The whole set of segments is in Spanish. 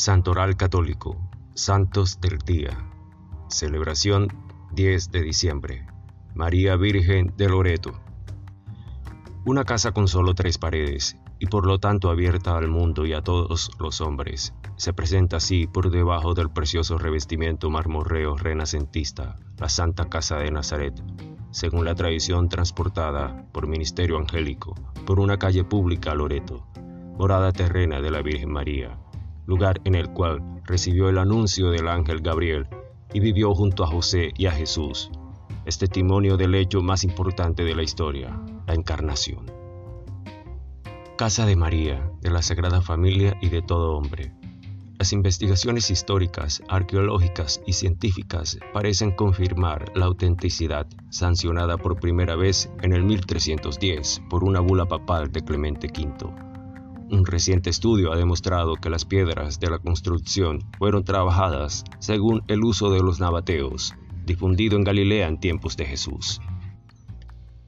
Santoral Católico, Santos del Día. Celebración 10 de diciembre. María Virgen de Loreto. Una casa con solo tres paredes y por lo tanto abierta al mundo y a todos los hombres, se presenta así por debajo del precioso revestimiento marmorreo renacentista, la Santa Casa de Nazaret, según la tradición transportada por ministerio angélico por una calle pública a Loreto, morada terrena de la Virgen María, lugar en el cual recibió el anuncio del ángel Gabriel y vivió junto a José y a Jesús, es testimonio del hecho más importante de la historia, la encarnación. Casa de María, de la Sagrada Familia y de todo hombre. Las investigaciones históricas, arqueológicas y científicas parecen confirmar la autenticidad, sancionada por primera vez en el 1310 por una bula papal de Clemente V. Un reciente estudio ha demostrado que las piedras de la construcción fueron trabajadas según el uso de los nabateos, difundido en Galilea en tiempos de Jesús.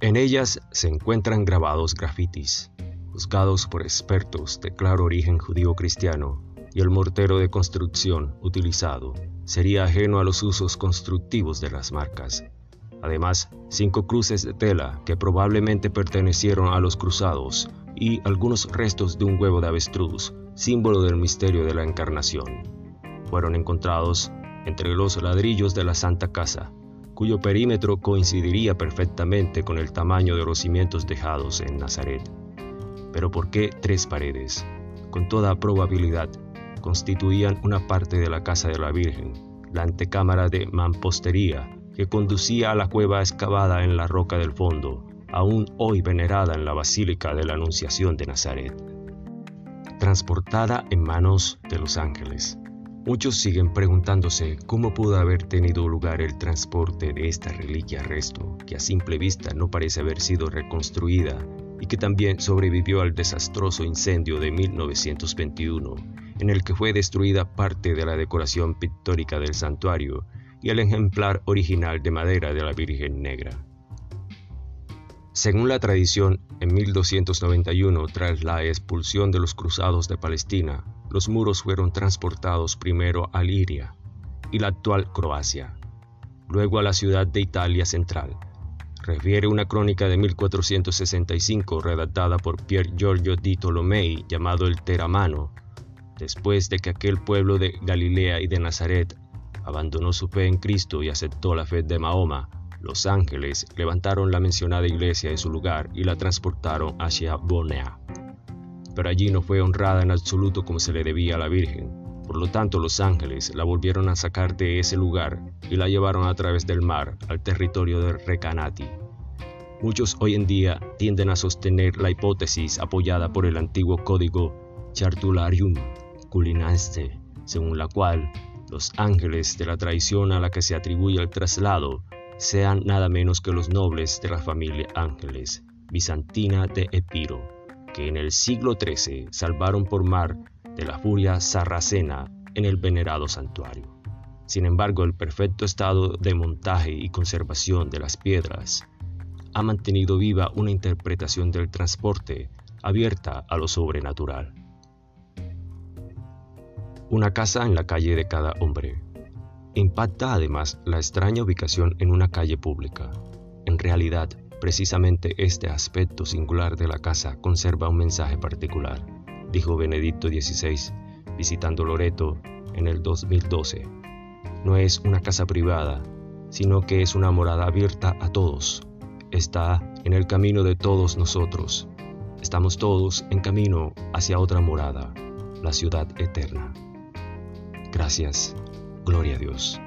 En ellas se encuentran grabados grafitis, juzgados por expertos de claro origen judío-cristiano, y el mortero de construcción utilizado sería ajeno a los usos constructivos de las marcas. Además, cinco cruces de tela que probablemente pertenecieron a los cruzados y algunos restos de un huevo de avestruz, símbolo del misterio de la encarnación, fueron encontrados entre los ladrillos de la Santa Casa, cuyo perímetro coincidiría perfectamente con el tamaño de los cimientos dejados en Nazaret. Pero ¿por qué tres paredes? Con toda probabilidad, constituían una parte de la casa de la Virgen, la antecámara de mampostería que conducía a la cueva excavada en la roca del fondo, aún hoy venerada en la Basílica de la Anunciación de Nazaret. Transportada en manos de los ángeles. Muchos siguen preguntándose cómo pudo haber tenido lugar el transporte de esta reliquia resto, que a simple vista no parece haber sido reconstruida y que también sobrevivió al desastroso incendio de 1921, en el que fue destruida parte de la decoración pictórica del santuario y el ejemplar original de madera de la Virgen Negra. Según la tradición, en 1291, tras la expulsión de los cruzados de Palestina, los muros fueron transportados primero a Liria y la actual Croacia, luego a la ciudad de Italia Central. Refiere una crónica de 1465 redactada por Pier Giorgio di Tolomei llamado el Teramano, después de que aquel pueblo de Galilea y de Nazaret abandonó su fe en Cristo y aceptó la fe de Mahoma, los ángeles levantaron la mencionada iglesia de su lugar y la transportaron hacia Bonea. Pero allí no fue honrada en absoluto como se le debía a la Virgen. Por lo tanto, los ángeles la volvieron a sacar de ese lugar y la llevaron a través del mar al territorio de Recanati. Muchos hoy en día tienden a sostener la hipótesis apoyada por el antiguo código Chartularium Culinaste, según la cual los ángeles de la tradición a la que se atribuye el traslado sean nada menos que los nobles de la familia Ángeles, bizantina de Epiro, que en el siglo XIII salvaron por mar de la furia sarracena en el venerado santuario. Sin embargo, el perfecto estado de montaje y conservación de las piedras ha mantenido viva una interpretación del transporte abierta a lo sobrenatural. Una casa en la calle de cada hombre. Impacta además la extraña ubicación en una calle pública. En realidad, precisamente este aspecto singular de la casa conserva un mensaje particular, dijo Benedicto XVI, visitando Loreto en el 2012. No es una casa privada, sino que es una morada abierta a todos. Está en el camino de todos nosotros. Estamos todos en camino hacia otra morada, la ciudad eterna. Gracias. Gloria a Dios.